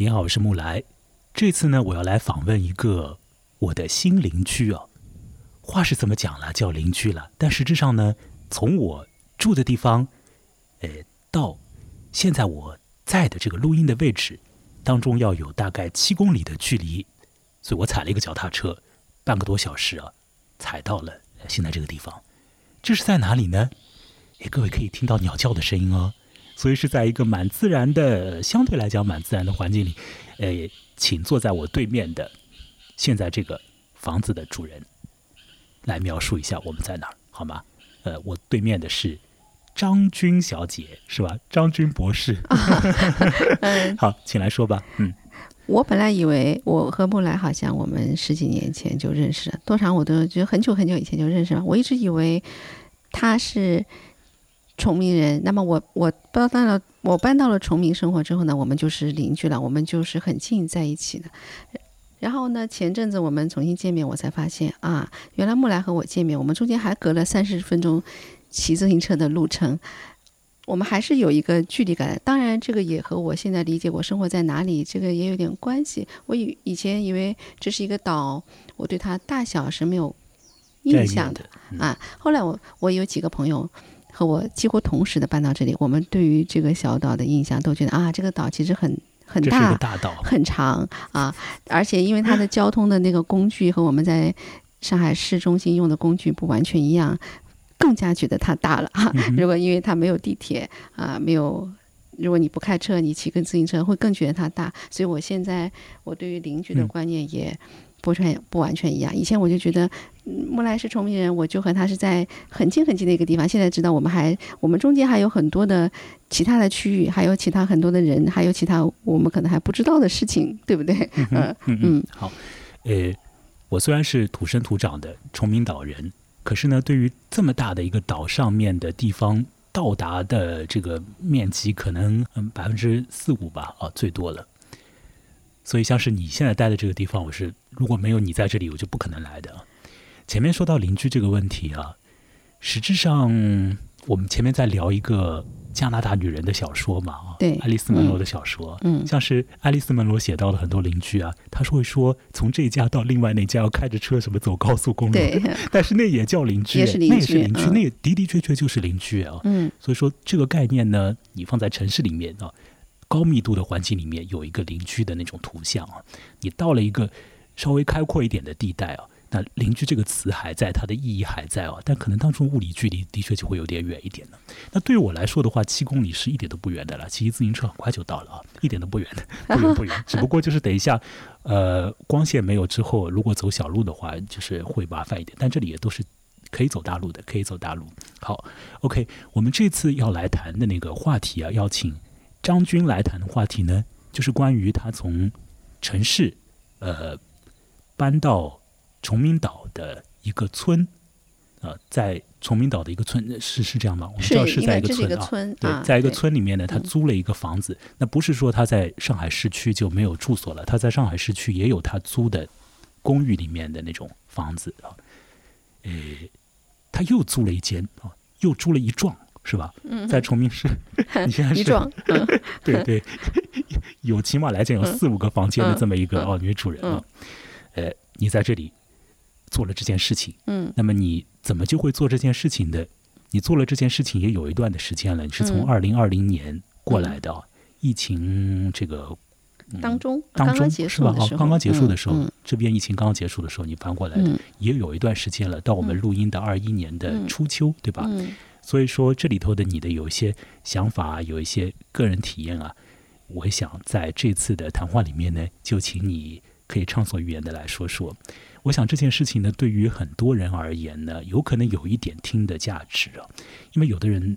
你好，我是木来。这次呢，我要来访问一个我的新邻居啊。话是这么讲了，叫邻居了，但实质上呢，从我住的地方，呃，到现在我在的这个录音的位置当中，要有大概七公里的距离，所以我踩了一个脚踏车，半个多小时啊，踩到了现在这个地方。这是在哪里呢？哎，各位可以听到鸟叫的声音哦。所以是在一个蛮自然的，相对来讲蛮自然的环境里。呃，请坐在我对面的现在这个房子的主人来描述一下我们在哪儿好吗？呃，我对面的是张军小姐，是吧？张军博士。好，请来说吧。嗯，我本来以为我和木来好像我们十几年前就认识了，多长我都觉得很久很久以前就认识了。我一直以为他是。崇明人，那么我我搬到了我搬到了崇明生活之后呢，我们就是邻居了，我们就是很近在一起的。然后呢，前阵子我们重新见面，我才发现啊，原来木来和我见面，我们中间还隔了三十分钟骑自行车的路程，我们还是有一个距离感。当然，这个也和我现在理解我生活在哪里这个也有点关系。我以以前以为这是一个岛，我对它大小是没有印象的啊。后来我我有几个朋友。和我几乎同时的搬到这里，我们对于这个小岛的印象都觉得啊，这个岛其实很很大，大岛很长啊，而且因为它的交通的那个工具和我们在上海市中心用的工具不完全一样，更加觉得它大了 哈。如果因为它没有地铁啊，没有，如果你不开车，你骑个自行车会更觉得它大。所以我现在我对于邻居的观念也。不全不完全一样。以前我就觉得木来是崇明人，我就和他是在很近很近的一个地方。现在知道我们还我们中间还有很多的其他的区域，还有其他很多的人，还有其他我们可能还不知道的事情，对不对？嗯 嗯嗯。好，呃，我虽然是土生土长的崇明岛人，可是呢，对于这么大的一个岛上面的地方，到达的这个面积可能嗯百分之四五吧，啊，最多了。所以，像是你现在待的这个地方，我是如果没有你在这里，我就不可能来的。前面说到邻居这个问题啊，实质上我们前面在聊一个加拿大女人的小说嘛，啊，对，爱丽丝·门罗的小说，嗯，像是爱丽丝·门罗写到了很多邻居啊，他是会说从这家到另外那家要开着车什么走高速公路，对，但是那也叫邻居，那也是邻居，那也的的确确就是邻居啊，嗯，所以说这个概念呢，你放在城市里面啊。高密度的环境里面有一个邻居的那种图像啊，你到了一个稍微开阔一点的地带啊，那邻居这个词还在，它的意义还在哦，但可能当中物理距离的确就会有点远一点了。那对于我来说的话，七公里是一点都不远的了，骑自行车很快就到了啊，一点都不远的，不远不远。只不过就是等一下，呃，光线没有之后，如果走小路的话，就是会麻烦一点。但这里也都是可以走大路的，可以走大路。好，OK，我们这次要来谈的那个话题啊，邀请。张军来谈的话题呢，就是关于他从城市呃搬到崇明岛的一个村啊，在崇明岛的一个村是是这样吗？我们知道是在一个村啊，对，在一个村里面呢，他租了一个房子。那不是说他在上海市区就没有住所了，他在上海市区也有他租的公寓里面的那种房子啊。呃，他又租了一间啊，又租了一幢。是吧？在崇明市，你现在是 对对，有起码来讲有四五个房间的这么一个哦女主人啊。呃，你在这里做了这件事情，嗯，那么你怎么就会做这件事情的？你做了这件事情也有一段的时间了，你是从二零二零年过来的，疫情这个当中？当中是吧？哦，刚刚结束的时候，这边疫情刚刚结束的时候，你翻过来的，也有一段时间了，到我们录音的二一年的初秋，对吧？所以说，这里头的你的有一些想法，有一些个人体验啊，我想在这次的谈话里面呢，就请你可以畅所欲言的来说说。我想这件事情呢，对于很多人而言呢，有可能有一点听的价值啊，因为有的人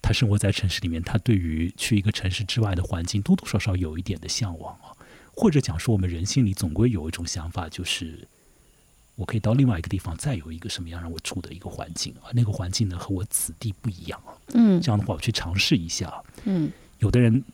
他生活在城市里面，他对于去一个城市之外的环境多多少少有一点的向往啊，或者讲说我们人心里总归有一种想法，就是。我可以到另外一个地方，再有一个什么样让我住的一个环境啊？那个环境呢和我此地不一样啊。嗯，这样的话我去尝试一下。嗯，有的人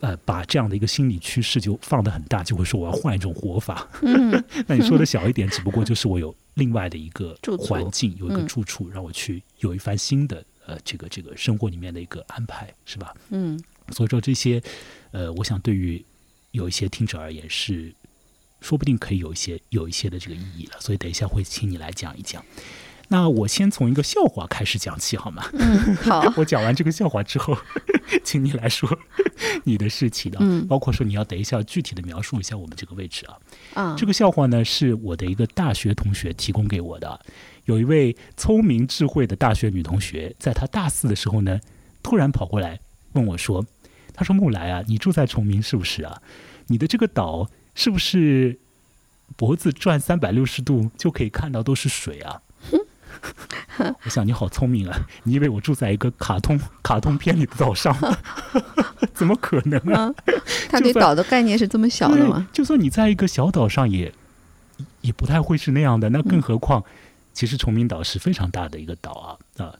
呃把这样的一个心理趋势就放得很大，就会说我要换一种活法。嗯，那你说的小一点，只不过就是我有另外的一个环境，有一个住处，让我去有一番新的呃这个这个生活里面的一个安排，是吧？嗯，所以说这些呃，我想对于有一些听者而言是，说不定可以有一些有一些的这个意义了。所以等一下会请你来讲一讲。那我先从一个笑话开始讲起好吗？嗯，好。我讲完这个笑话之后，请你来说你的事情啊，包括说你要等一下具体的描述一下我们这个位置啊。啊，这个笑话呢是我的一个大学同学提供给我的。有一位聪明智慧的大学女同学，在她大四的时候呢，突然跑过来问我说：“她说木来啊，你住在崇明是不是啊？你的这个岛是不是脖子转三百六十度就可以看到都是水啊？” 我想你好聪明啊！你以为我住在一个卡通 卡通片里的岛上？怎么可能啊？他对岛的概念是这么小的吗？就算你在一个小岛上，也也不太会是那样的。那更何况，其实崇明岛是非常大的一个岛啊啊，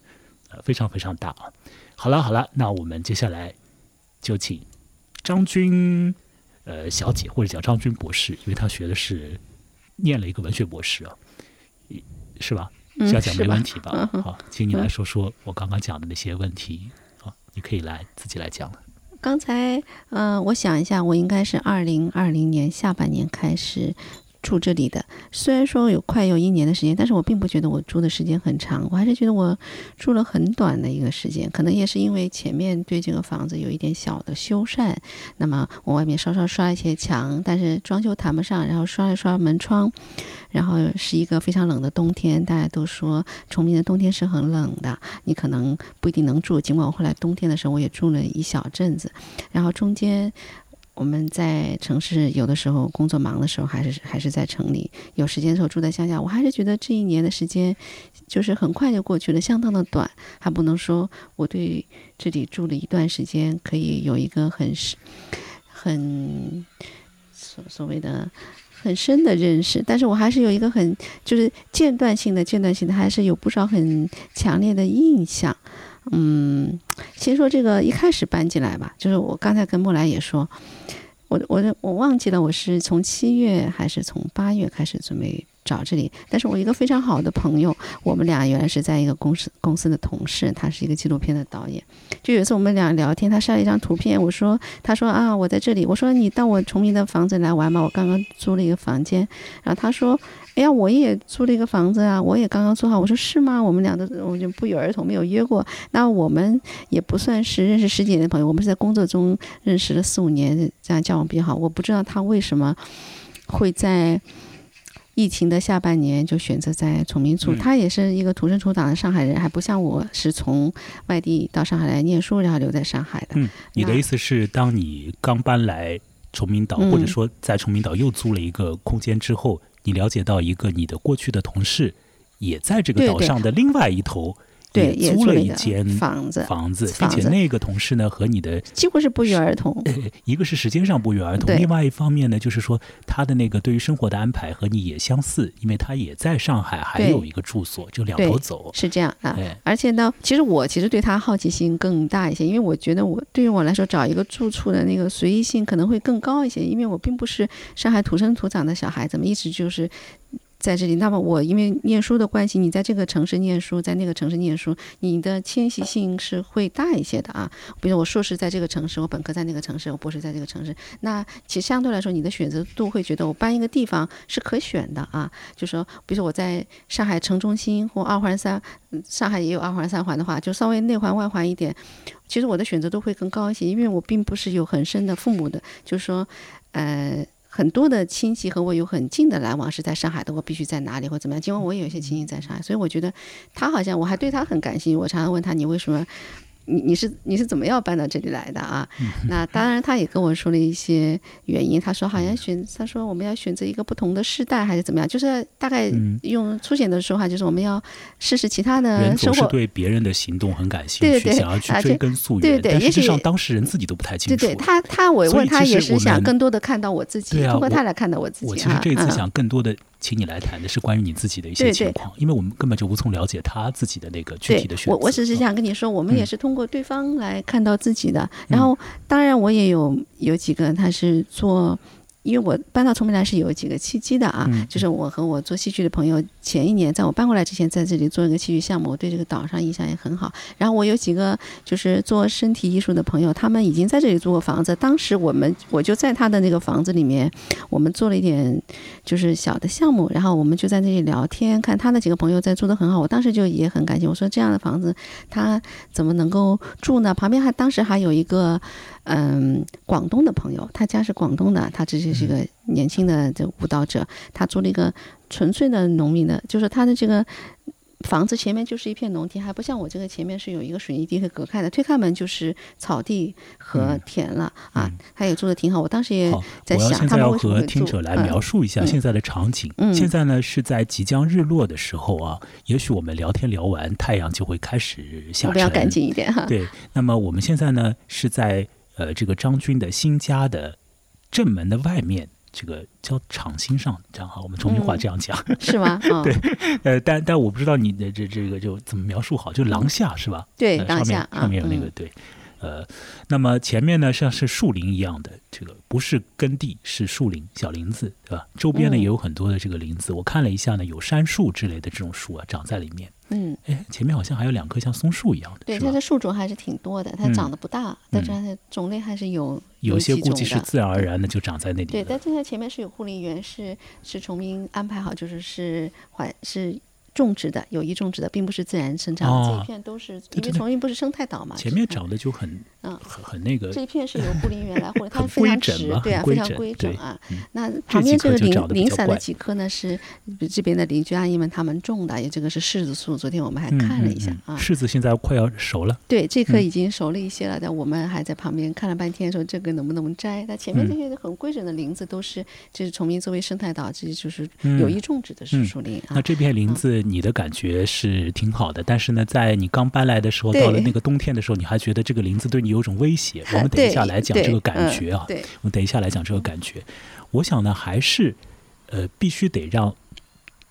非常非常大啊！好了好了，那我们接下来就请张军呃小姐或者叫张军博士，因为他学的是念了一个文学博士啊，是吧？要讲没问题吧？好，请你来说说我刚刚讲的那些问题。好，你可以来自己来讲了。刚才，嗯，我想一下，我应该是二零二零年下半年开始。住这里的，虽然说有快有一年的时间，但是我并不觉得我住的时间很长，我还是觉得我住了很短的一个时间。可能也是因为前面对这个房子有一点小的修缮，那么我外面稍稍刷一些墙，但是装修谈不上，然后刷一刷门窗，然后是一个非常冷的冬天，大家都说崇明的冬天是很冷的，你可能不一定能住。尽管我后来冬天的时候我也住了一小阵子，然后中间。我们在城市有的时候工作忙的时候，还是还是在城里；有时间的时候住在乡下。我还是觉得这一年的时间，就是很快就过去了，相当的短。还不能说我对这里住了一段时间可以有一个很深、很所所谓的很深的认识，但是我还是有一个很就是间断性的、间断性的，还是有不少很强烈的印象。嗯，先说这个一开始搬进来吧，就是我刚才跟木兰也说，我我我忘记了我是从七月还是从八月开始准备。找这里，但是我一个非常好的朋友，我们俩原来是在一个公司公司的同事，他是一个纪录片的导演。就有一次我们俩聊天，他晒了一张图片，我说，他说啊，我在这里，我说你到我崇明的房子来玩嘛，我刚刚租了一个房间。然后他说，哎呀，我也租了一个房子啊，我也刚刚租好。我说是吗？我们俩都我就不约而同没有约过。那我们也不算是认识十几年的朋友，我们是在工作中认识了四五年，这样交往比较好。我不知道他为什么会在。疫情的下半年就选择在崇明住，他也是一个土生土长的上海人，还不像我是从外地到上海来念书，然后留在上海的。嗯，你的意思是，当你刚搬来崇明岛，或者说在崇明岛又租了一个空间之后，你了解到一个你的过去的同事也在这个岛上的另外一头。对，也租了一间房子，房子，并且那个同事呢和你的几乎是不约而同。一个是时间上不约而同，另外一方面呢，就是说他的那个对于生活的安排和你也相似，因为他也在上海还有一个住所，就两头走。是这样啊，而且呢，其实我其实对他好奇心更大一些，因为我觉得我对于我来说找一个住处的那个随意性可能会更高一些，因为我并不是上海土生土长的小孩子嘛，一直就是。在这里，那么我因为念书的关系，你在这个城市念书，在那个城市念书，你的迁徙性是会大一些的啊。比如我硕士在这个城市，我本科在那个城市，我博士在这个城市，那其实相对来说，你的选择度会觉得我搬一个地方是可选的啊。就说，比如说我在上海城中心或二环三，上海也有二环三环的话，就稍微内环外环一点，其实我的选择度会更高一些，因为我并不是有很深的父母的，就是说，呃。很多的亲戚和我有很近的来往是在上海的，我必须在哪里或怎么样？尽管我也有些亲戚在上海，所以我觉得他好像我还对他很感兴趣。我常常问他，你为什么？你你是你是怎么样搬到这里来的啊？那当然，他也跟我说了一些原因。他说好像选，他说我们要选择一个不同的世代，还是怎么样？就是大概用粗浅的说话，就是我们要试试其他的生活。对别人的行动很感兴趣，想要去追根溯源。但实际上当事人自己都不太清楚。对对，他他我问他也是想更多的看到我自己，通过他来看到我自己。我其实这次想更多的。请你来谈的是关于你自己的一些情况，因为我们根本就无从了解他自己的那个具体的选择。我我只是想跟你说，我们也是通过对方来看到自己的。然后，当然我也有有几个他是做因为我搬到崇明来是有几个契机的啊，就是我和我做戏剧的朋友前一年在我搬过来之前，在这里做一个戏剧项目，我对这个岛上印象也很好。然后我有几个就是做身体艺术的朋友，他们已经在这里租过房子。当时我们我就在他的那个房子里面，我们做了一点就是小的项目，然后我们就在那里聊天，看他的几个朋友在住的很好。我当时就也很感谢，我说这样的房子他怎么能够住呢？旁边还当时还有一个。嗯，广东的朋友，他家是广东的，他这就是一个年轻的这舞蹈者，他租了一个纯粹的农民的，就是他的这个房子前面就是一片农田，还不像我这个前面是有一个水泥地和隔开的，推开门就是草地和田了啊。他也住的挺好，我当时也在想，他们要和听者来描述一下现在的场景。现在呢是在即将日落的时候啊，也许我们聊天聊完，太阳就会开始下沉，要赶紧一点哈。对，那么我们现在呢是在。呃，这个张军的新家的正门的外面，这个叫场心上，这样哈，我们重庆话这样讲，是吗？对，呃，但但我不知道你的这这个就怎么描述好，就廊下是吧？对，廊下上面有那个对，呃，那么前面呢像是树林一样的，这个不是耕地，是树林小林子，对吧？周边呢也有很多的这个林子，我看了一下呢，有杉树之类的这种树啊，长在里面。嗯，哎，前面好像还有两棵像松树一样的，对，它的树种还是挺多的，它长得不大，但是它的种类还是有有些估计是自然而然的就长在那里。对，但是它前面是有护林员，是是崇明安排好，就是是环是。种植的有意种植的，并不是自然生长的。这一片都是因为重庆不是生态岛嘛，前面长得就很嗯很很那个。这一片是由护林员来护理，它非常直，对啊，非常规整啊。那旁边这个零零散的几棵呢，是这边的邻居阿姨们他们种的，也这个是柿子树。昨天我们还看了一下啊，柿子现在快要熟了。对，这棵已经熟了一些了，但我们还在旁边看了半天，说这个能不能摘？那前面这些很规整的林子都是，就是崇明作为生态岛，这就是有意种植的是树林啊。那这片林子，你的感觉？是挺好的，但是呢，在你刚搬来的时候，到了那个冬天的时候，你还觉得这个林子对你有种威胁。我们等一下来讲这个感觉啊，我们等一下来讲这个感觉。我想呢，还是呃，必须得让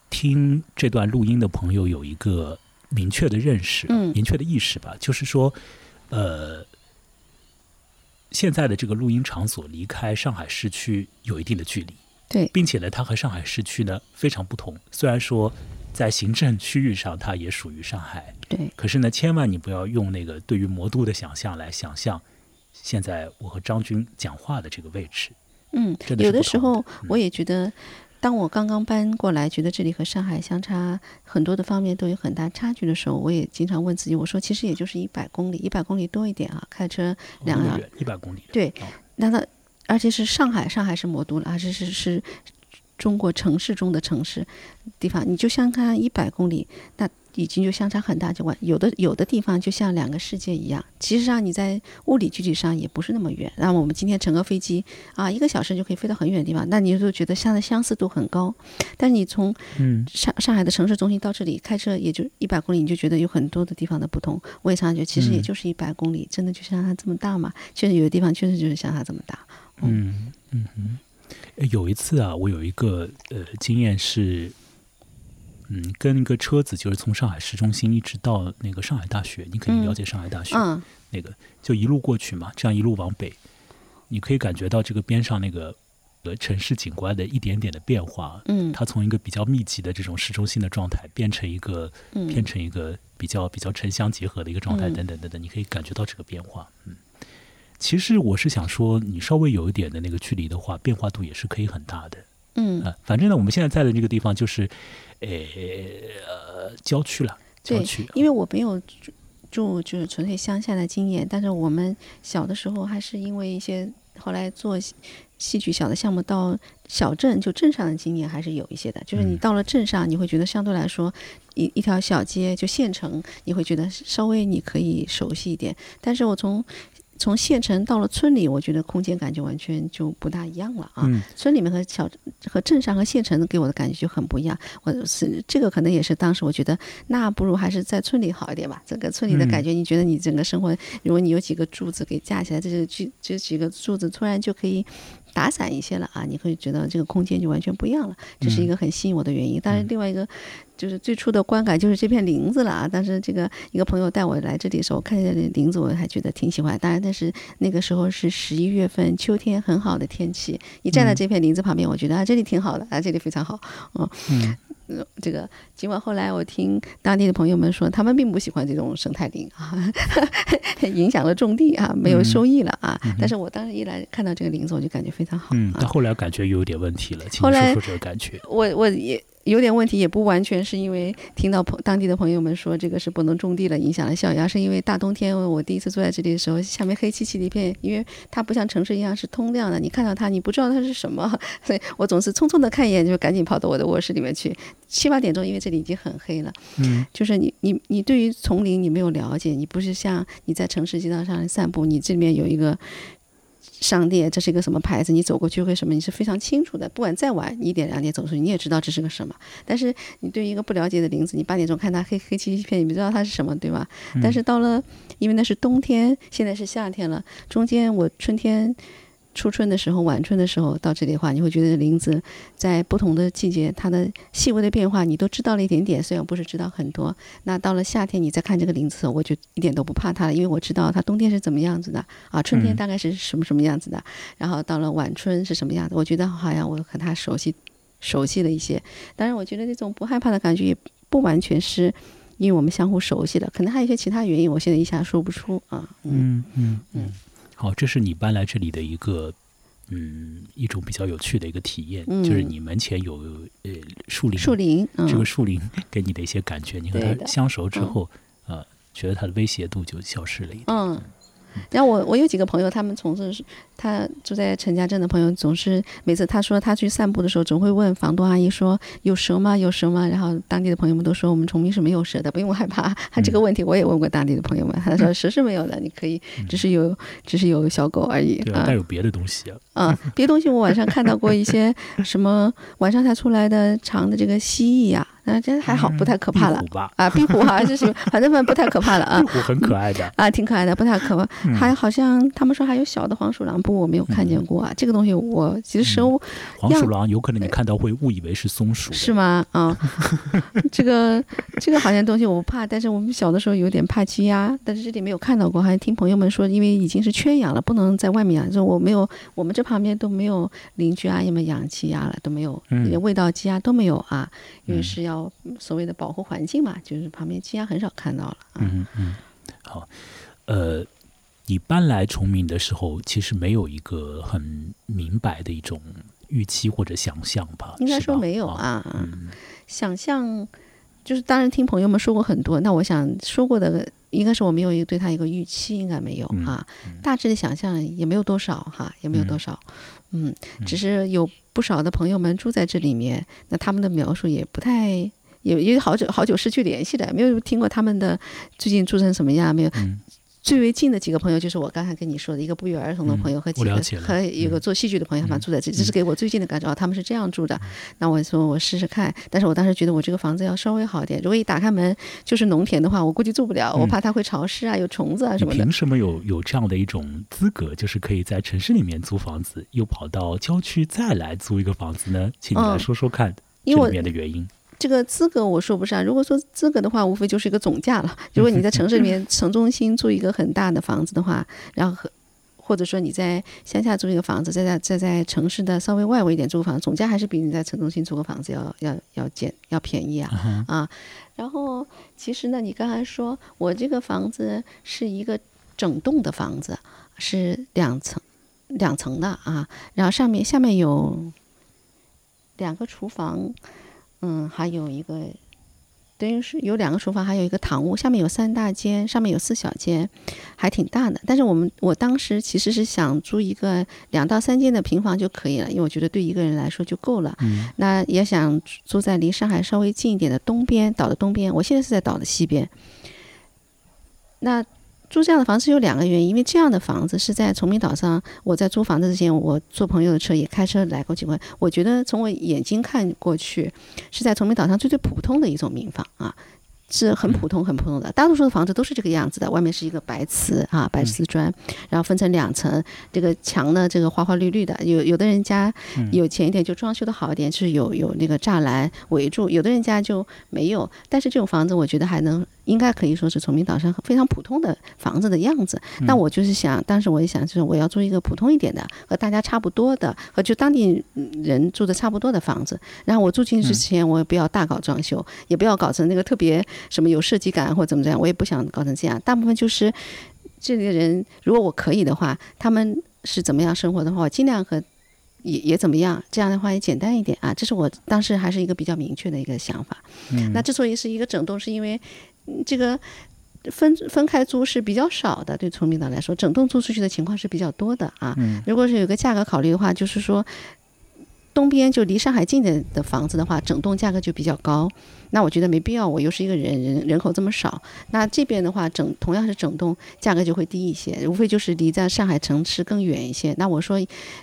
听这段录音的朋友有一个明确的认识、明确的意识吧。就是说，呃，现在的这个录音场所离开上海市区有一定的距离，对，并且呢，它和上海市区呢非常不同。虽然说。在行政区域上，它也属于上海。对。可是呢，千万你不要用那个对于魔都的想象来想象，现在我和张军讲话的这个位置。嗯，有的时候我也觉得，当我刚刚搬过来，觉得这里和上海相差很多的方面都有很大差距的时候，我也经常问自己，我说其实也就是一百公里，一百公里多一点啊，开车两个一百公里。对。那那而且是上海，上海是魔都了，而且是是。中国城市中的城市地方，你就相看一百公里，那已经就相差很大。就完，有的有的地方就像两个世界一样。其实上你在物理距离上也不是那么远。那么我们今天乘个飞机啊，一个小时就可以飞到很远的地方，那你就觉得相的相似度很高。但是你从上上海的城市中心到这里开车也就一百公里，你就觉得有很多的地方的不同。我也常常觉得，其实也就是一百公里，真的就像它这么大嘛？确实有的地方确实就是像它这么大。嗯嗯嗯。有一次啊，我有一个呃经验是，嗯，跟一个车子就是从上海市中心一直到那个上海大学，你可以了解上海大学，那个就一路过去嘛，这样一路往北，你可以感觉到这个边上那个呃城市景观的一点点的变化，嗯，它从一个比较密集的这种市中心的状态，变成一个变成一个比较比较城乡结合的一个状态，等等等等，你可以感觉到这个变化，嗯。其实我是想说，你稍微有一点的那个距离的话，变化度也是可以很大的。嗯啊，反正呢，我们现在在的这个地方就是，呃，郊区了。郊区，因为我没有住住就是纯粹乡下的经验，但是我们小的时候还是因为一些后来做戏剧小的项目到小镇就镇上的经验还是有一些的。就是你到了镇上，你会觉得相对来说一一条小街就县城，你会觉得稍微你可以熟悉一点。但是我从从县城到了村里，我觉得空间感就完全就不大一样了啊！村里面和小和镇上和县城给我的感觉就很不一样。我是这个可能也是当时我觉得，那不如还是在村里好一点吧。整个村里的感觉，你觉得你整个生活，如果你有几个柱子给架起来，这个这这几个柱子突然就可以打散一些了啊，你会觉得这个空间就完全不一样了，这是一个很吸引我的原因。当然，另外一个就是最初的观感就是这片林子了啊。但是这个一个朋友带我来这里的时候，看见林子，我还觉得挺喜欢。当然，但是那个时候是十一月份，秋天很好的天气，你站在这片林子旁边，我觉得啊，这里挺好的啊，这里非常好，嗯。这个尽管后来我听当地的朋友们说，他们并不喜欢这种生态林啊，影响了种地啊，没有收益了啊。但是我当时一来看到这个林子，我就感觉非常好。嗯，但后来感觉又有点问题了，请说说这个感觉。我我也。有点问题，也不完全是因为听到朋当地的朋友们说这个是不能种地了，影响了小芽，是因为大冬天我第一次坐在这里的时候，下面黑漆漆的一片，因为它不像城市一样是通亮的，你看到它，你不知道它是什么，所以我总是匆匆的看一眼，就赶紧跑到我的卧室里面去。七八点钟，因为这里已经很黑了，嗯，就是你你你对于丛林你没有了解，你不是像你在城市街道上散步，你这里面有一个。商店，这是一个什么牌子？你走过去会什么？你是非常清楚的。不管再晚一点两点走出去，你也知道这是个什么。但是你对于一个不了解的林子，你八点钟看它黑黑漆漆一片，你不知道它是什么，对吧？但是到了，因为那是冬天，现在是夏天了，中间我春天。初春的时候，晚春的时候到这里的话，你会觉得林子在不同的季节，它的细微的变化你都知道了一点点，虽然不是知道很多。那到了夏天，你再看这个林子，我就一点都不怕它了，因为我知道它冬天是怎么样子的啊，春天大概是什么什么样子的，然后到了晚春是什么样子，我觉得好像我和它熟悉熟悉了一些。当然，我觉得那种不害怕的感觉也不完全是因为我们相互熟悉了，可能还有一些其他原因，我现在一下说不出啊。嗯嗯嗯。好，这是你搬来这里的一个，嗯，一种比较有趣的一个体验，就是你门前有呃树林，树林，这个树林 给你的一些感觉，你和它相熟之后，呃，觉得它的威胁度就消失了一点。嗯。然后我我有几个朋友，他们从事他住在陈家镇的朋友，总是每次他说他去散步的时候，总会问房东阿姨说有蛇吗？有蛇吗？然后当地的朋友们都说我们崇明是没有蛇的，不用害怕。他这个问题我也问过当地的朋友们，他说 蛇是没有的，你可以只是有只是有小狗而已。对，但有别的东西啊。嗯，别的东西我晚上看到过一些什么晚上才出来的长的这个蜥蜴呀。啊，这还好，不太可怕了啊！壁虎好像就是，反正反正不太可怕了啊。壁虎很可爱的啊，挺可爱的，不太可怕。还好像他们说还有小的黄鼠狼，不过我没有看见过啊。这个东西我其实黄鼠狼有可能你看到会误以为是松鼠，是吗？啊，这个这个好像东西我不怕，但是我们小的时候有点怕鸡鸭，但是这里没有看到过。好像听朋友们说，因为已经是圈养了，不能在外面养。就我没有，我们这旁边都没有邻居阿姨们养鸡鸭了，都没有，连味道鸡鸭都没有啊，因为是要。所谓的保护环境嘛，就是旁边鸡鸭很少看到了。嗯嗯，好，呃，你搬来崇明的时候，其实没有一个很明白的一种预期或者想象吧？应该说没有啊。想象就是当然听朋友们说过很多，那我想说过的应该是我没有一个对他一个预期，应该没有啊。大致的想象也没有多少哈，也没有多少。嗯，只是有不少的朋友们住在这里面，那他们的描述也不太。也也好久好久失去联系的，没有听过他们的最近住成什么样，没有。最为近的几个朋友就是我刚才跟你说的一个不约而同的朋友和几个和一个做戏剧的朋友，他们住在这里，这是给我最近的感受啊。他们是这样住的，那我说我试试看。但是我当时觉得我这个房子要稍微好一点。如果一打开门就是农田的话，我估计住不了，我怕它会潮湿啊，有虫子啊什么的。凭什么有有这样的一种资格，就是可以在城市里面租房子，又跑到郊区再来租一个房子呢？请你来说说看这里面的原因。这个资格我说不上。如果说资格的话，无非就是一个总价了。如果你在城市里面 城中心租一个很大的房子的话，然后或者说你在乡下租一个房子，再在再在城市的稍微外围一点租个房子，总价还是比你在城中心租个房子要要要简要便宜啊啊。然后其实呢，你刚才说我这个房子是一个整栋的房子，是两层两层的啊，然后上面下面有两个厨房。嗯，还有一个，等于是有两个厨房，还有一个堂屋，下面有三大间，上面有四小间，还挺大的。但是我们我当时其实是想租一个两到三间的平房就可以了，因为我觉得对一个人来说就够了。嗯，那也想住在离上海稍微近一点的东边，岛的东边。我现在是在岛的西边。那。租这样的房子有两个原因，因为这样的房子是在崇明岛上。我在租房子之前，我坐朋友的车也开车来过几回。我觉得从我眼睛看过去，是在崇明岛上最最普通的一种民房啊。是很普通、很普通的，大多数的房子都是这个样子的。外面是一个白瓷啊，白瓷砖，然后分成两层，这个墙呢，这个花花绿绿的。有有的人家有钱一点，就装修的好一点，是有有那个栅栏围住；有的人家就没有。但是这种房子，我觉得还能。应该可以说是崇明岛上非常普通的房子的样子。那我就是想，当时我也想，就是我要租一个普通一点的，和大家差不多的，和就当地人住的差不多的房子。然后我住进去之前，我也不要大搞装修，也不要搞成那个特别什么有设计感或怎么怎样，我也不想搞成这样。大部分就是这里的人，如果我可以的话，他们是怎么样生活的话，我尽量和也也怎么样。这样的话也简单一点啊。这是我当时还是一个比较明确的一个想法。那之所以是一个整栋，是因为。这个分分开租是比较少的，对崇明岛来说，整栋租出去的情况是比较多的啊。如果是有个价格考虑的话，就是说。东边就离上海近的的房子的话，整栋价格就比较高。那我觉得没必要，我又是一个人人人口这么少。那这边的话，整同样是整栋，价格就会低一些，无非就是离在上海城市更远一些。那我说，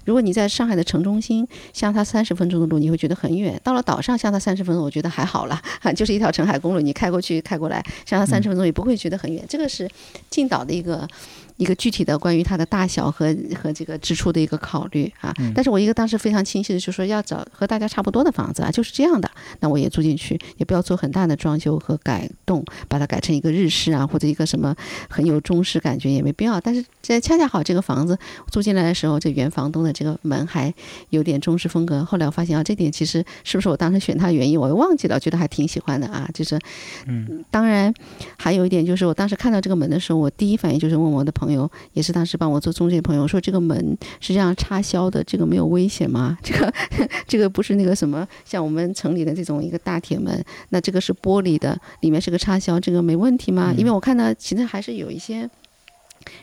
如果你在上海的城中心，相差三十分钟的路，你会觉得很远；到了岛上，相差三十分钟，我觉得还好了，就是一条澄海公路，你开过去开过来，相差三十分钟也不会觉得很远。这个是进岛的一个。一个具体的关于它的大小和和这个支出的一个考虑啊，但是我一个当时非常清晰的就是说要找和大家差不多的房子啊，就是这样的，那我也住进去，也不要做很大的装修和改动，把它改成一个日式啊或者一个什么很有中式感觉也没必要。但是这恰恰好这个房子租进来的时候，这原房东的这个门还有点中式风格。后来我发现啊，这点其实是不是我当时选它的原因，我又忘记了，觉得还挺喜欢的啊。就是，嗯，当然还有一点就是我当时看到这个门的时候，我第一反应就是问我的。朋友也是当时帮我做中介的朋友说这个门是这样插销的，这个没有危险吗？这个这个不是那个什么像我们城里的这种一个大铁门，那这个是玻璃的，里面是个插销，这个没问题吗？因为我看到其实还是有一些。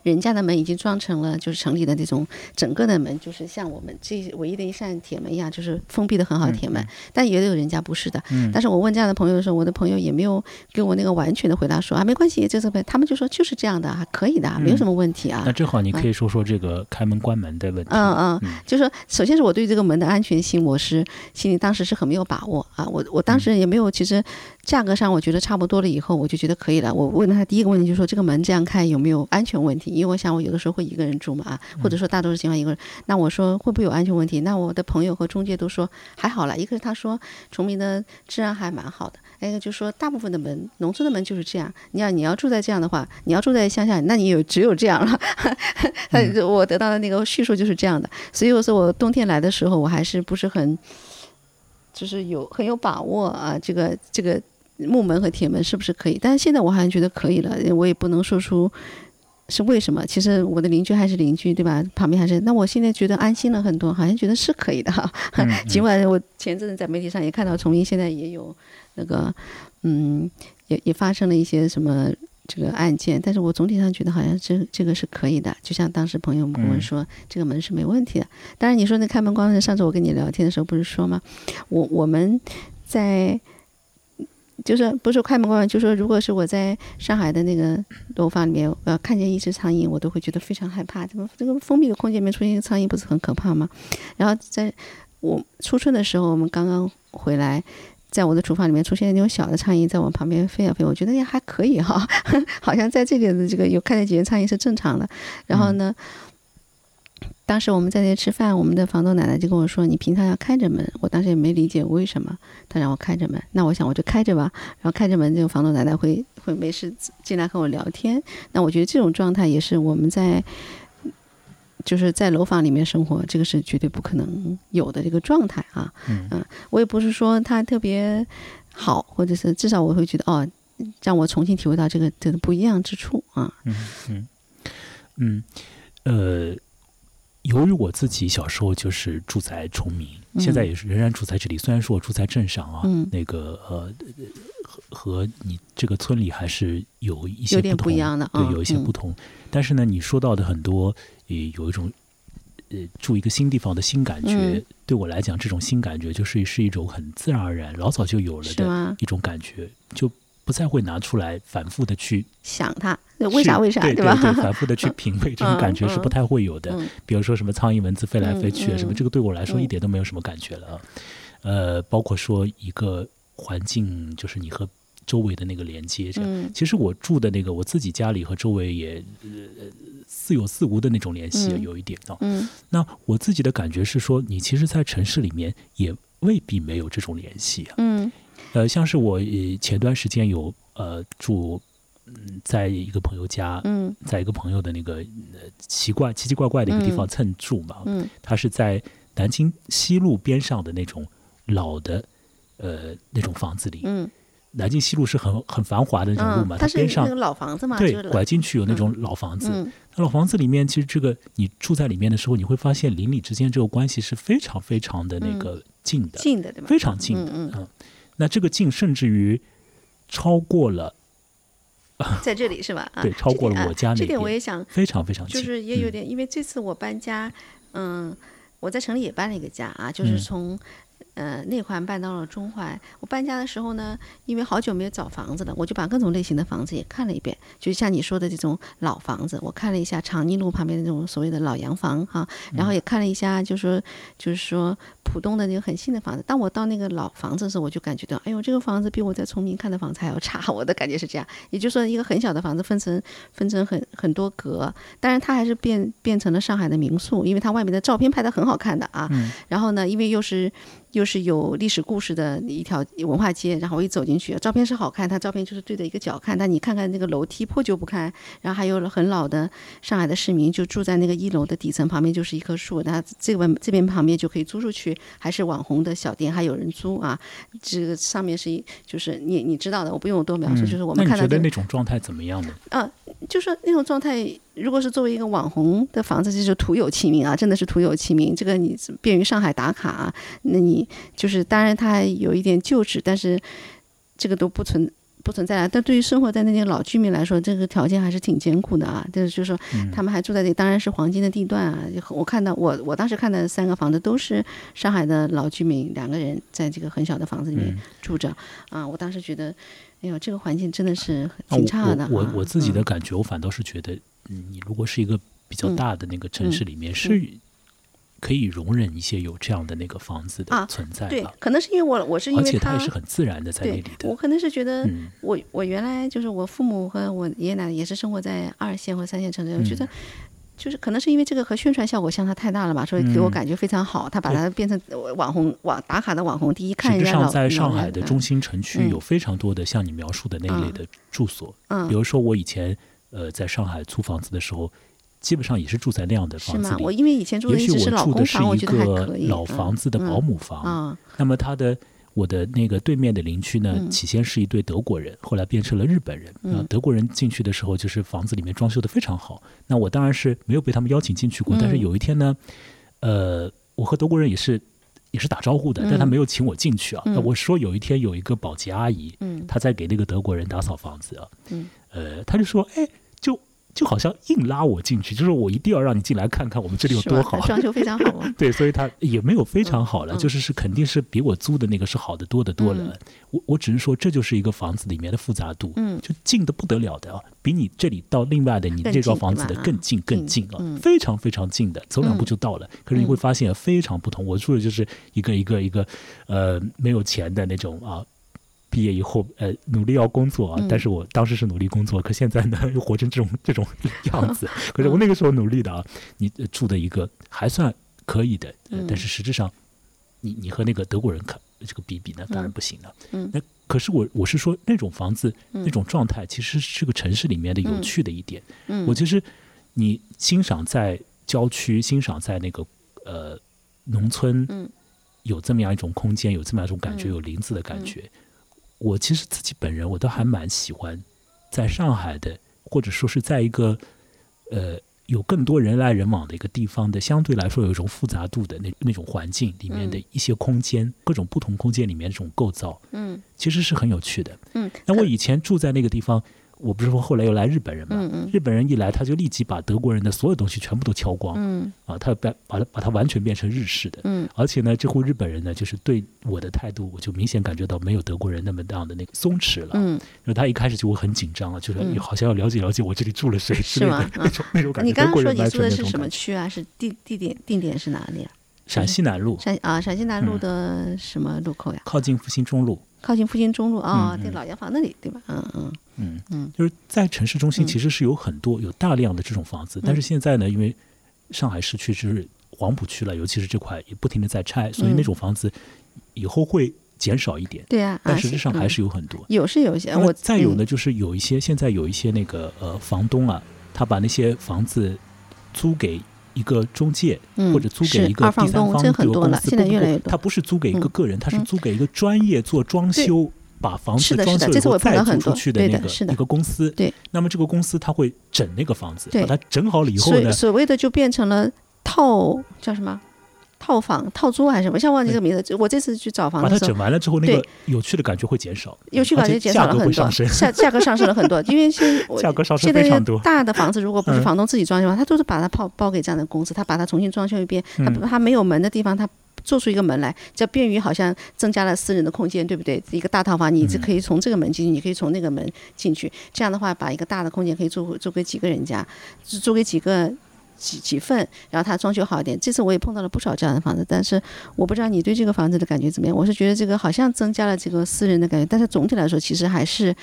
人家的门已经装成了，就是城里的那种整个的门，就是像我们这唯一的一扇铁门一样，就是封闭的很好的铁门。但也有人家不是的。但是我问这样的朋友的时候，我的朋友也没有给我那个完全的回答，说啊没关系，这是他们就说就是这样的，还可以的，没有什么问题啊。那正好你可以说说这个开门关门的问题。嗯嗯，就是说，首先是我对这个门的安全性，我是心里当时是很没有把握啊。我我当时也没有，其实价格上我觉得差不多了以后，我就觉得可以了。我问他第一个问题就是说，这个门这样看有没有安全问题？因为我想我有的时候会一个人住嘛啊，或者说大多数情况一个人。那我说会不会有安全问题？那我的朋友和中介都说还好了。一个是他说崇明的治安还蛮好的，一个就说大部分的门，农村的门就是这样。你要你要住在这样的话，你要住在乡下，那你有只有这样了。我得到的那个叙述就是这样的。所以我说我冬天来的时候，我还是不是很，就是有很有把握啊。这个这个木门和铁门是不是可以？但是现在我好像觉得可以了，我也不能说出。是为什么？其实我的邻居还是邻居，对吧？旁边还是……那我现在觉得安心了很多，好像觉得是可以的哈。尽管我前阵子在媒体上也看到重庆现在也有那个，嗯，也也发生了一些什么这个案件，但是我总体上觉得好像这这个是可以的。就像当时朋友跟我说，这个门是没问题的。当然你说那开门关门，上次我跟你聊天的时候不是说吗？我我们在。就是不是开门关门，就说如果是我在上海的那个楼房里面，呃，看见一只苍蝇，我都会觉得非常害怕。怎么这个封闭的空间里面出现一个苍蝇，不是很可怕吗？然后在我初春的时候，我们刚刚回来，在我的厨房里面出现那种小的苍蝇，在我旁边飞啊飞，我觉得也还可以哈，好像在这里的这个有看见几只苍蝇是正常的。然后呢？当时我们在那吃饭，我们的房东奶奶就跟我说：“你平常要开着门。”我当时也没理解为什么，她让我开着门。那我想我就开着吧。然后开着门，这个房东奶奶会会没事进来和我聊天。那我觉得这种状态也是我们在就是在楼房里面生活，这个是绝对不可能有的这个状态啊。嗯，我也不是说它特别好，或者是至少我会觉得哦，让我重新体会到这个这个不一样之处啊。嗯嗯嗯，呃。由于我自己小时候就是住在崇明，现在也是仍然住在这里。虽然说我住在镇上啊，那个呃和和你这个村里还是有一些不同，对，有一些不同。但是呢，你说到的很多也有一种呃住一个新地方的新感觉，对我来讲，这种新感觉就是是一种很自然而然、老早就有了的一种感觉，就。不再会拿出来反复的去想它为啥为啥对吧？对，反复的去品味这种感觉是不太会有的。比如说什么苍蝇蚊子飞来飞去什么，这个对我来说一点都没有什么感觉了。呃，包括说一个环境，就是你和周围的那个连接。这样，嗯其实我住的那个我自己家里和周围也呃似有似无的那种联系，嗯有一点啊。嗯那我自己的感觉是说，你其实，在城市里面也未必没有这种联系啊。嗯呃，像是我呃前段时间有呃住嗯在一个朋友家，嗯在一个朋友的那个呃奇怪奇奇怪怪的一个地方嗯蹭住嘛，嗯他是在南京西路边上的那种老的呃那种房子里。嗯南京西路是很很繁华的那种路嘛，嗯，它是边上那个老房子嘛，对就是拐进去有那种老房子。嗯那老房子里面，其实这个你住在里面的时候，你会发现邻里之间这个关系是非常非常的那个近的，近的对吧？非常近的。嗯嗯那这个近甚至于超过了，在这里是吧？啊，对超过了我家那这点我也想，非常非常近。就是也有嗯点，因为这次我搬家，嗯，我在城里也搬了一个家啊，就是嗯从。呃，内环搬到了中环。我搬家的时候呢，因为好久没有找房子了，我就把各种类型的房子也看了一遍。就像你说的这种老房子，我看了一下长宁路旁边的那种所谓的老洋房哈，然后也看了一下，就说就是说浦东的那个很新的房子。当我到那个老房子的时候，我就感觉到，哎呦，这个房子比我在崇明看的房子还要差。我的感觉是这样，也就是说，一个很小的房子分成分成很很多格，当然它还是变变成了上海的民宿，因为它外面的照片拍的很好看的啊。然后呢，因为又是又是有历史故事的一条文化街，然后我一走进去，照片是好看，它照片就是对着一个角看，但你看看那个楼梯破旧不堪，然后还有很老的上海的市民就住在那个一楼的底层，旁边就是一棵树，那这边这边旁边就可以租出去，还是网红的小店，还有人租啊。这个上面是一就是你你知道的，我不用多描述，就是我们看到这个那种状态怎么样呢？啊，就说那种状态，如果是作为一个网红的房子，这就是徒有其名啊，真的是徒有其名。这个你便于上海打卡、啊，那你就是当然它有一点旧址，但是这个都不存不存在了。但对于生活在那些老居民来说，这个条件还是挺艰苦的啊。就是就是说，他们还住在这里，当然是黄金的地段啊。我看到我我当时看的三个房子都是上海的老居民，两个人在这个很小的房子里面住着、啊。我当时觉得，哎呦，这个环境真的是挺差的、啊我我我自己的嗯感觉，我反倒是觉得，嗯，你如果是一个比较嗯大的那个城市里面，是可以容忍一些有这样的那个房子的啊存在对？，可能是因为我我是因为他而且它也是很自然的在那里，的我。可能是觉得嗯我我原来就是我父母和我爷爷奶奶也是生活在二线或三线城市，我觉嗯得。就是可能是因为这个和宣传效果相差太大了吧，所以给我嗯感觉非常好。他把它变成网红网打卡的网红第一，看实际上，人家老在上海的中心城区嗯有非常多的像你描述的那一类的住所，嗯比如说我以前呃在上海租房子的时候，基本上也是住在那样的？房子里。我因为以前住的也许我住的是公房，我一觉得还个。老房子的保姆房，啊，那么他的我的那个对面的邻居呢，嗯起先是一对德国人，后来变成了日本人。嗯啊，德国人进去的时候，就是房子里面装修的非常好。那我当然是没有被他们邀请进去过，但是嗯有一天呢，呃，我和德国人也是也是打招呼的，但他嗯没有请我进去啊。嗯。那我说有一天有一个保洁阿姨，嗯。她在给那个德国人打扫房子啊，嗯。呃，他就说，哎，就就好像硬拉我进去，就是我一定要让你进来看看我们这里有多好。装修非常好啊。对，所以他也没有非常好了，嗯就是是肯定是比我租的那个是好的多得多了。我我只是说，这就是一个房子里面的复杂度，嗯就近的不得了的啊，比你这里到另外的你这幢房子的更近更近啊，嗯非常非常近的，走两步就到了。可是你会发现非常不同。我住的就是一个一个一个呃没有钱的那种啊。毕业以后，呃，努力要工作啊，嗯。但是我当时是努力工作，可现在呢，又活成这种 这种样子。可是我那个时候努力的啊，你呃住的一个还算可以的，但是实质上，你你和那个德国人看这个比比呢，当然不行了。嗯。那可是我我是说那种房子、嗯。那种状态，其实是这个城市里面的有趣的一点。嗯，我其实你欣赏在郊区，欣赏在那个呃农村，嗯。有这么样一种空间，有这么样一种感觉，嗯。有林子的感觉。我其实自己本人我都还蛮喜欢在上海的，或者说是在一个呃有更多人来人往的一个地方的，相对来说有一种复杂度的那那种环境里面的嗯一些空间，各种不同空间里面这种构造，嗯其实是很有趣的。嗯，那我以前住在那个地方，我不是说后来又来日本人嘛，嗯嗯日本人一来他就立即把德国人的所有东西全部都敲光、嗯啊，他把把它把它完全变成日式的。嗯而且呢，这户日本人呢，就是对我的态度，我就明显感觉到没有德国人那么样的那个松弛了。嗯，因为他一开始就会很紧张啊，就是你好像要了解了解我这里住了谁之类的是吗 那种那种感觉。你刚刚说你住的是。什么区啊？是地地点定点是哪里啊？陕西南路陕啊陕西南路嗯的什么路口呀？靠近复兴中路，靠近复兴中路啊，对，老洋房那里，对吧？嗯嗯嗯。嗯，就是在城市中心其实是有很多有大量的这种房子，但是现在呢，因为上海市区是黄浦区了，尤其是这块也不停的在拆，所以那种房子以后会减少一点。对啊，但实际上还是有很多。有是有些，我再有呢，就是有一些现在有一些那个呃房东啊，他把那些房子租给。一个中介或者租给一个第三方这个公司，他不是租给一个个人，他是租给一个专业做装修、把房子装修以后再租出去的那个一个公司。对，那么这个公司他会整那个房子，把它整好了以后呢，所谓的就变成了套叫什么？套房套租还是什么？像忘记这个名字。我这次去找房子，把它整完了之后，那个有趣的感觉会减少，有趣感觉减少了很多，价价格上升了很多。因为现 价格上升非常多。大的房子如果不是房东自己装修的话，他都是把它包包给这样的公司，他把它重新装修一遍。他他没有门的地方，他做出一个门来，叫便于好像增加了私人的空间，对不对？一个大套房，你这可以从这个门进去，你可以从那个门进去。这样的话，把一个大的空间可以租租给几个人家，租给几个。几几份，然后他装修好一点。这次我也碰到了不少这样的房子，但是我不知道你对这个房子的感觉怎么样。我是觉得这个好像增加了这个私人的感觉，但是总体来说，其实还是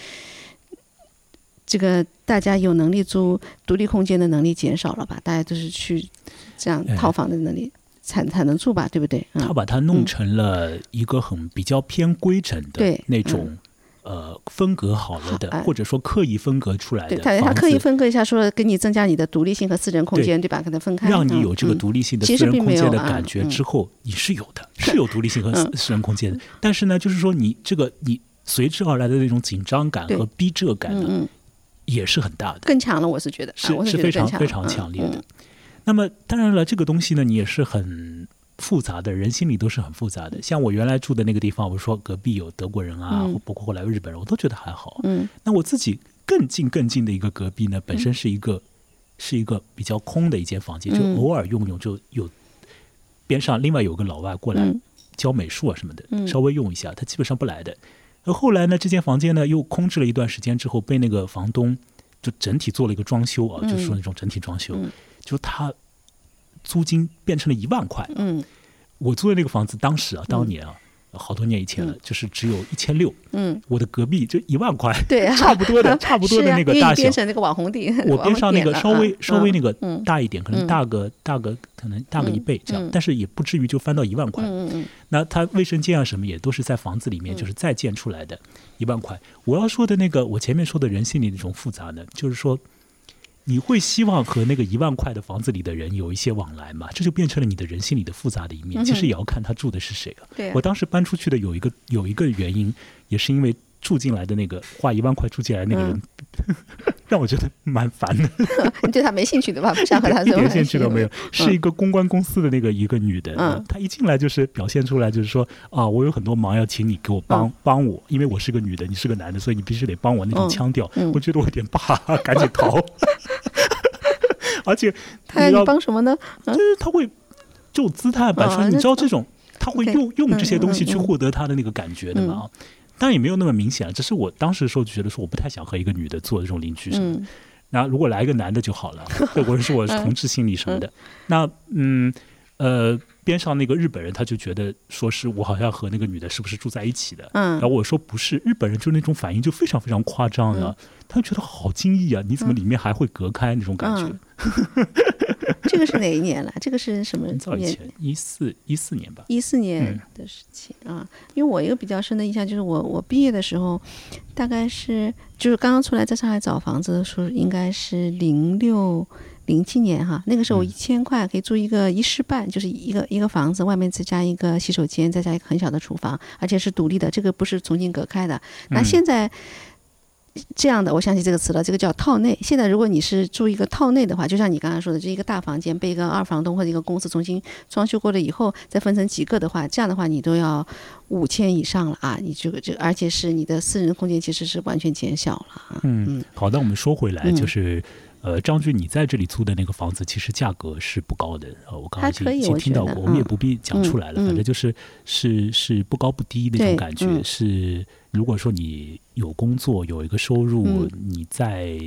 这个大家有能力租独立空间的能力减少了吧？大家都是去这样套房的能力才才能住吧？对不对？他把它弄成了一个很比较偏规整的那种。呃，分隔好了的，或者说刻意分隔出来的，对，他刻意分割一下，说给你增加你的独立性和私人空间，对吧？给它分开，让你有这个独立性的私人空间的感觉之后，你是有的，是有独立性和私人空间的。但是呢，就是说你这个你随之而来的那种紧张感和逼仄感呢，也是很大的，更强了。我是觉得是是非常非常强烈的。那么当然了，这个东西呢，你也是很。复杂的人心里都是很复杂的。像我原来住的那个地方，我说隔壁有德国人啊，包括后来日本人，我都觉得还好。嗯，那我自己更近更近的一个隔壁呢，本身是一个是一个比较空的一间房间，就偶尔用用，就有边上另外有个老外过来教美术啊什么的，稍微用一下，他基本上不来的。而后来呢，这间房间呢又空置了一段时间之后，被那个房东就整体做了一个装修啊，就是说那种整体装修，就他。租金变成了一万块。嗯，我租的那个房子，当时啊，当年啊，好多年以前了，就是只有一千六。嗯，我的隔壁就一万块，对，差不多的，差不多的那个大小。那个网红地，我边上那个稍微稍微那个大一点，可能大个大个，可能大个一倍这样，但是也不至于就翻到一万块。嗯嗯。那它卫生间啊什么也都是在房子里面，就是再建出来的，一万块。我要说的那个，我前面说的人性里那种复杂呢，就是说。你会希望和那个一万块的房子里的人有一些往来吗？这就变成了你的人心里的复杂的一面。其实也要看他住的是谁了。我当时搬出去的有一个有一个原因，也是因为。住进来的那个花一万块住进来那个人，让我觉得蛮烦的。你对他没兴趣对吧？不想和他 一点兴趣都没有。是一个公关公司的那个一个女的，嗯，她一进来就是表现出来就是说啊，我有很多忙要请你给我帮帮我，因为我是个女的，你是个男的，所以你必须得帮我那种腔调。我觉得我有点怕，赶紧逃。而且他要帮什么呢？就是他会这种姿态摆出来，你知道这种他会用用这些东西去获得他的那个感觉的嘛？当然也没有那么明显，只是我当时的时候就觉得说我不太想和一个女的做这种邻居什么的。那如果来一个男的就好了，或者说我是同志心理什么的。那嗯呃，边上那个日本人他就觉得说是我好像和那个女的是不是住在一起的？嗯，然后我说不是，日本人就那种反应就非常非常夸张啊，他就觉得好惊异啊！你怎么里面还会隔开那种感觉？这个是哪一年了？这个是什么？早以前，一四一四年吧。一四年的事情啊，因为我一个比较深的印象就是我我毕业的时候，大概是就是刚刚出来在上海找房子的时候，应该是零六零七年哈。那个时候一千块可以租一个一室半，就是一个一个房子，外面再加一个洗手间，再加一个很小的厨房，而且是独立的，这个不是重新隔开的。那现在。这样的，我想起这个词了，这个叫套内。现在如果你是住一个套内的话，就像你刚刚说的，这一个大房间被一个二房东或者一个公司重新装修过了以后，再分成几个的话，这样的话你都要五千以上了啊！你这个这，而且是你的私人空间其实是完全减小了啊。嗯，好的，我们说回来，就是呃，张俊，你在这里租的那个房子其实价格是不高的呃，我刚刚已经听到过，我们也不必讲出来了，反正就是是是不高不低那种感觉是。如果说你有工作有一个收入，你在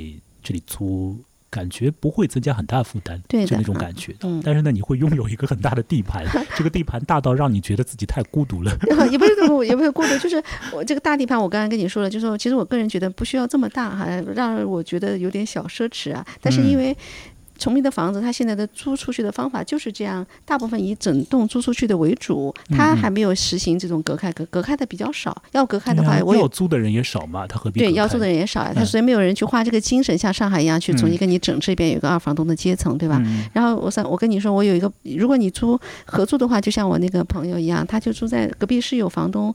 这里租感觉不会增加很大负担，对就那种感觉。嗯，但是呢，你会拥有一个很大的地盘，这个地盘大到让你觉得自己太孤独了。也不是孤，也不是孤独，就是我这个大地盘，我刚刚跟你说了，就是说，其实我个人觉得不需要这么大，哈，让我觉得有点小奢侈啊。但是因为。崇明的房子，它现在的租出去的方法就是这样，大部分以整栋租出去的为主，它还没有实行这种隔开，隔隔开的比较少。要隔开的话，我要租的人也少嘛，他何必？对，要租的人也少呀，他所以没有人去花这个精神，像上海一样去重新跟你整这边有个二房东的阶层，对吧？然后我想，我跟你说，我有一个，如果你租合租的话，就像我那个朋友一样，他就住在隔壁是有房东。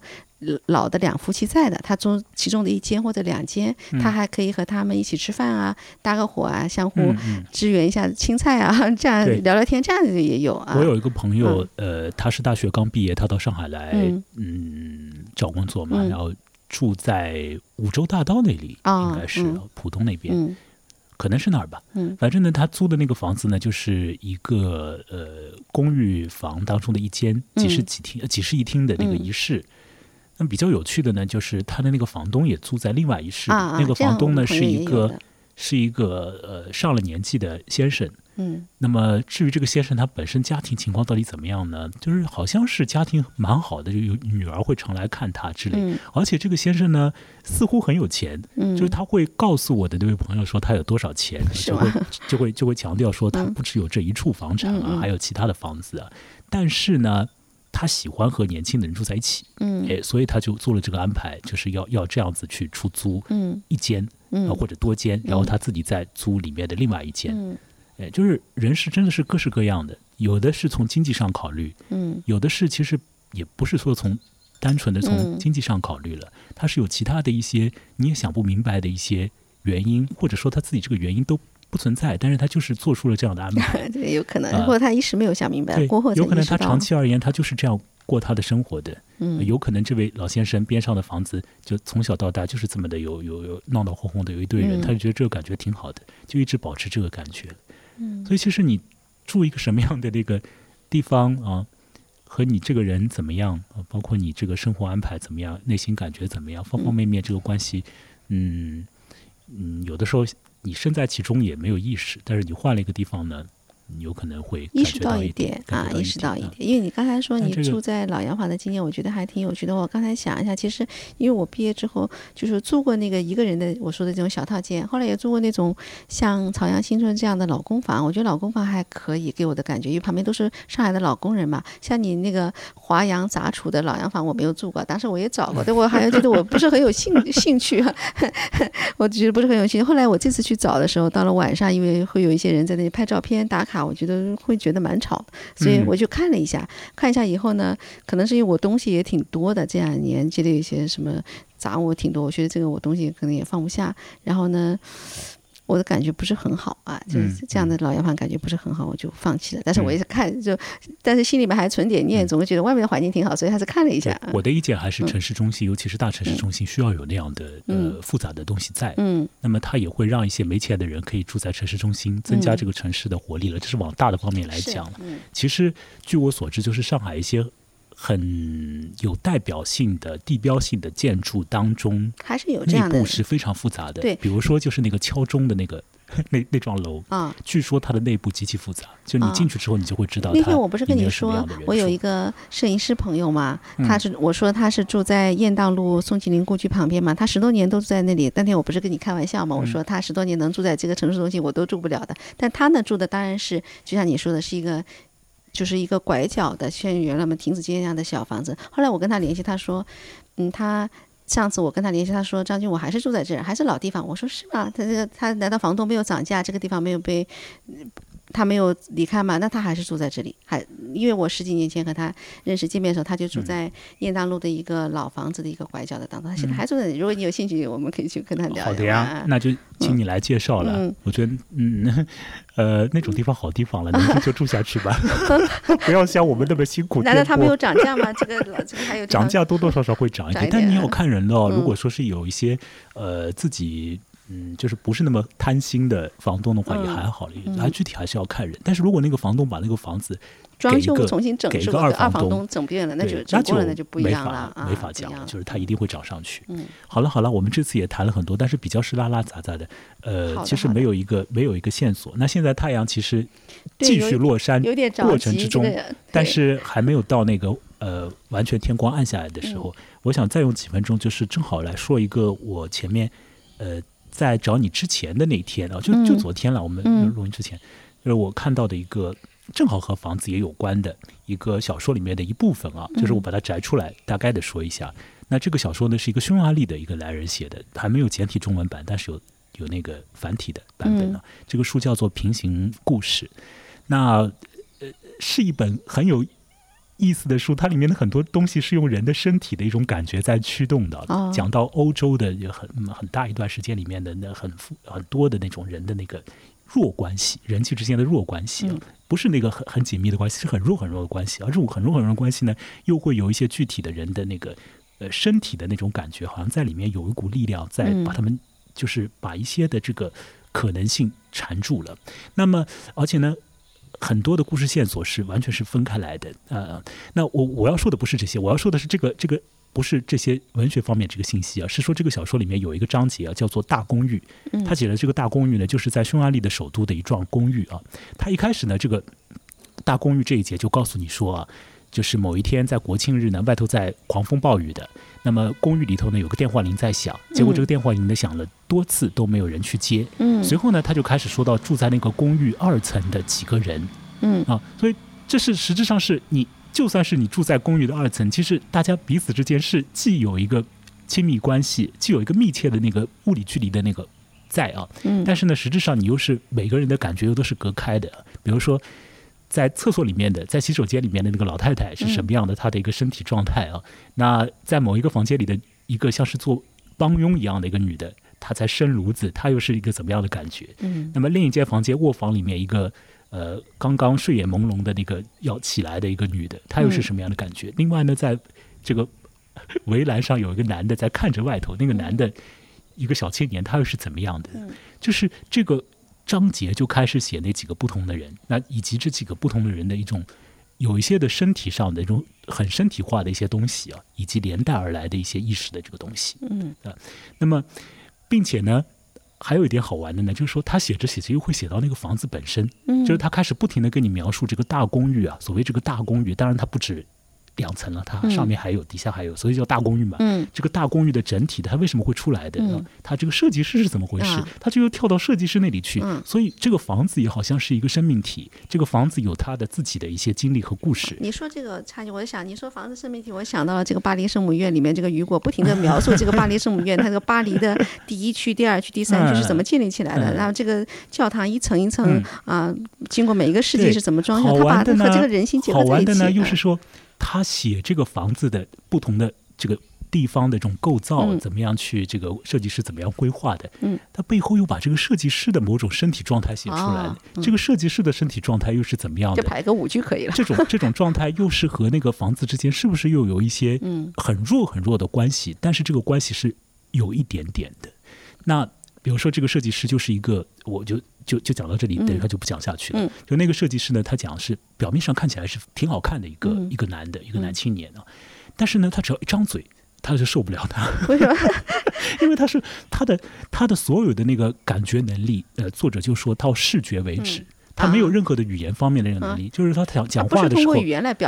老的两夫妻在的，他租其中的一间或者两间，他还可以和他们一起吃饭啊，搭个伙啊，相互支援一下青菜啊，这样聊聊天，这样子也有啊。我有一个朋友，呃，他是大学刚毕业，他到上海来，嗯，找工作嘛，然后住在五洲大道那里，应该是浦东那边，可能是那儿吧。嗯，反正呢，他租的那个房子呢，就是一个呃公寓房当中的一间几室几厅、几室一厅的那个一室。那比较有趣的呢，就是他的那个房东也住在另外一室。那个房东呢是一个是一个呃上了年纪的先生。嗯。那么至于这个先生他本身家庭情况到底怎么样呢？就是好像是家庭蛮好的，就有女儿会常来看他之类。嗯。而且这个先生呢似乎很有钱。嗯。就是他会告诉我的那位朋友说他有多少钱，就会就会就会强调说他不只有这一处房产啊，还有其他的房子啊。但是呢。他喜欢和年轻的人住在一起，嗯，哎，所以他就做了这个安排，就是要要这样子去出租，嗯，一间，嗯，或者多间，然后他自己再租里面的另外一间，嗯，哎，就是人是真的是各式各样的，有的是从经济上考虑，嗯，有的是其实也不是说从单纯的从经济上考虑了，他是有其他的一些你也想不明白的一些原因，或者说他自己这个原因都。不存在，但是他就是做出了这样的安排。对，有可能，或者他一时没有想明白，过后有可能他长期而言，他就是这样过他的生活的。嗯，有可能这位老先生边上的房子，就从小到大就是这么的，有有有闹闹哄哄的，有一堆人，他就觉得这个感觉挺好的，就一直保持这个感觉。嗯，所以其实你住一个什么样的那个地方啊，和你这个人怎么样啊，包括你这个生活安排怎么样，内心感觉怎么样，方方面面这个关系，嗯嗯，有的时候。你身在其中也没有意识，但是你换了一个地方呢？你有可能会意识到一点啊，意识到一点，因为你刚才说你住在老洋房的经验，我觉得还挺有趣的。我刚才想一下，其实因为我毕业之后就是住过那个一个人的我说的这种小套间，后来也住过那种像朝阳新村这样的老公房。我觉得老公房还可以给我的感觉，因为旁边都是上海的老工人嘛。像你那个华阳杂处的老洋房，我没有住过，当时我也找过，但我好像觉得我不是很有兴 兴趣，我觉得不是很有兴趣。后来我这次去找的时候，到了晚上，因为会有一些人在那里拍照片打卡。我觉得会觉得蛮吵的，所以我就看了一下，看一下以后呢，可能是因为我东西也挺多的，这两年积累一些什么杂物挺多，我觉得这个我东西可能也放不下，然后呢。我的感觉不是很好啊，就是这样的老洋房感觉不是很好，我就放弃了。但是我也是看，就但是心里面还存点念，总会觉得外面的环境挺好，所以还是看了一下。我的意见还是城市中心，尤其是大城市中心，需要有那样的呃复杂的东西在。嗯，那么它也会让一些没钱的人可以住在城市中心，增加这个城市的活力了。这是往大的方面来讲嗯。其实据我所知，就是上海一些。很有代表性的地标性的建筑当中，还是有这样的内部是非常复杂的。对，比如说就是那个敲钟的那个那那幢楼啊，据说它的内部极其复杂。就你进去之后，你就会知道。那天我不是跟你说，我有一个摄影师朋友嘛，他是我说他是住在雁荡路宋庆龄故居旁边嘛，他十多年都住在那里。那天我不是跟你开玩笑嘛，我说他十多年能住在这个城市中心，我都住不了的。但他呢住的当然是就像你说的，是一个。就是一个拐角的，像原来嘛亭子街那样的小房子。后来我跟他联系，他说，嗯，他上次我跟他联系，他说张军，我还是住在这儿，还是老地方。我说是吗？他这个他难道房东没有涨价，这个地方没有被？他没有离开嘛？那他还是住在这里，还因为我十几年前和他认识见面的时候，他就住在雁荡路的一个老房子的一个拐角的当中，他现在还住在。如果你有兴趣，我们可以去跟他聊。好的呀，那就请你来介绍了。我觉得，嗯，呃，那种地方好地方了，你就住下去吧，不要像我们那么辛苦。难道他没有涨价吗？这个这个还有 涨价，多多少少会涨一点，但你要看人的哦。如果说是有一些呃自己。嗯，就是不是那么贪心的房东的话，也还好了。还具体还是要看人。但是如果那个房东把那个房子装修重新整一个二房东整变了，那就那就不一样了啊，没法讲，就是它一定会涨上去。嗯，好了好了，我们这次也谈了很多，但是比较是拉拉杂杂的，呃，其实没有一个没有一个线索。那现在太阳其实继续落山，有点过程之中，但是还没有到那个呃完全天光暗下来的时候。我想再用几分钟，就是正好来说一个我前面呃在找你之前的那天啊，就就昨天了，我们录音之前，就是我看到的一个。正好和房子也有关的一个小说里面的一部分啊，就是我把它摘出来，大概的说一下。那这个小说呢，是一个匈牙利的一个男人写的，还没有简体中文版，但是有有那个繁体的版本啊。这个书叫做《平行故事》，那呃是一本很有意思的书，它里面的很多东西是用人的身体的一种感觉在驱动的，讲到欧洲的很很大一段时间里面的那很很多的那种人的那个。弱关系，人际之间的弱关系，不是那个很很紧密的关系，是很弱很弱的关系。而这种很弱很弱的关系呢，又会有一些具体的人的那个呃身体的那种感觉，好像在里面有一股力量在把他们，就是把一些的这个可能性缠住了。那么，而且呢，很多的故事线索是完全是分开来的。呃，那我我要说的不是这些，我要说的是这个这个。不是这些文学方面这个信息啊，是说这个小说里面有一个章节啊，叫做《大公寓》。他写的这个大公寓呢，就是在匈牙利的首都的一幢公寓啊。他一开始呢，这个大公寓这一节就告诉你说啊，就是某一天在国庆日呢，外头在狂风暴雨的，那么公寓里头呢有个电话铃在响，结果这个电话铃呢响了多次都没有人去接。嗯，随后呢，他就开始说到住在那个公寓二层的几个人。嗯啊，所以这是实质上是你。就算是你住在公寓的二层，其实大家彼此之间是既有一个亲密关系，既有一个密切的那个物理距离的那个在啊。嗯。但是呢，实质上你又是每个人的感觉又都是隔开的。比如说，在厕所里面的，在洗手间里面的那个老太太是什么样的？她的一个身体状态啊。那在某一个房间里的一个像是做帮佣一样的一个女的，她在生炉子，她又是一个怎么样的感觉？嗯。那么另一间房间卧房里面一个。呃，刚刚睡眼朦胧的那个要起来的一个女的，她又是什么样的感觉？另外呢，在这个围栏上有一个男的在看着外头，那个男的一个小青年，他又是怎么样的？就是这个章节就开始写那几个不同的人，那以及这几个不同的人的一种有一些的身体上的一种很身体化的一些东西啊，以及连带而来的一些意识的这个东西。嗯啊，那么并且呢？还有一点好玩的呢，就是说他写着写着又会写到那个房子本身，就是他开始不停的跟你描述这个大公寓啊，所谓这个大公寓，当然它不止。两层了，它上面还有，底下还有，所以叫大公寓嘛。嗯，这个大公寓的整体的，它为什么会出来的？嗯，它这个设计师是怎么回事？它就又跳到设计师那里去。嗯，所以这个房子也好像是一个生命体，这个房子有它的自己的一些经历和故事。你说这个差距，我就想，你说房子生命体，我想到了这个巴黎圣母院里面这个雨果不停的描述这个巴黎圣母院，它这个巴黎的第一区、第二区、第三区是怎么 建立起来的？然后这个教堂一层一层啊，经过每一个世纪是怎么装修？他把它和这个人性结合在一起。好玩的呢，又是说。他写这个房子的不同的这个地方的这种构造，怎么样去这个设计师怎么样规划的？嗯，他背后又把这个设计师的某种身体状态写出来了。这个设计师的身体状态又是怎么样的？就排个舞就可以了。这种这种状态又是和那个房子之间是不是又有一些很弱很弱的关系？但是这个关系是有一点点的。那比如说这个设计师就是一个，我就。就就讲到这里，等一下就不讲下去了。就那个设计师呢，他讲是表面上看起来是挺好看的一个一个男的，一个男青年啊。但是呢，他只要一张嘴，他就受不了他。为什么？因为他是他的他的所有的那个感觉能力，呃，作者就说到视觉为止。他没有任何的语言方面的那个能力，就是他讲讲话的时候，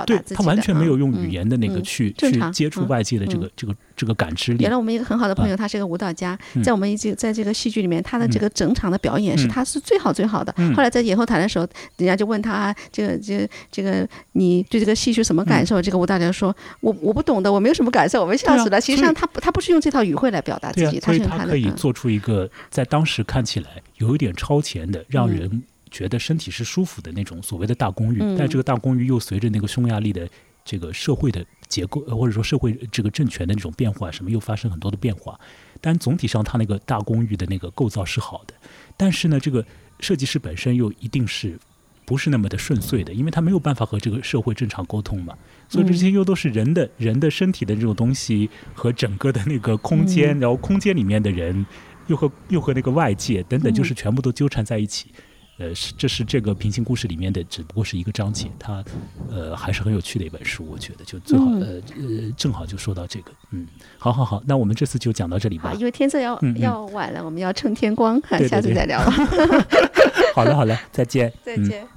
对，他完全没有用语言的那个去去接触外界的这个这个这个感知力。原来我们一个很好的朋友，他是个舞蹈家，在我们一这在这个戏剧里面，他的这个整场的表演是他是最好最好的。后来在演后台的时候，人家就问他这个这这个你对这个戏剧什么感受？这个舞蹈家说：“我我不懂的，我没有什么感受，我们笑死了。”其实上他他不是用这套语汇来表达自己，所以他可以做出一个在当时看起来有一点超前的，让人。觉得身体是舒服的那种所谓的大公寓，但这个大公寓又随着那个匈牙利的这个社会的结构，或者说社会这个政权的那种变化，什么又发生很多的变化。但总体上，它那个大公寓的那个构造是好的，但是呢，这个设计师本身又一定是不是那么的顺遂的，因为他没有办法和这个社会正常沟通嘛。所以这些又都是人的人的身体的这种东西和整个的那个空间，然后空间里面的人又和又和那个外界等等，就是全部都纠缠在一起。呃，是这是这个平行故事里面的，只不过是一个章节，它呃还是很有趣的一本书，我觉得就最好呃呃正好就说到这个，嗯，好好好，那我们这次就讲到这里吧，因为天色要要晚了，我们要趁天光，下次再聊。好了好了，再见，再见。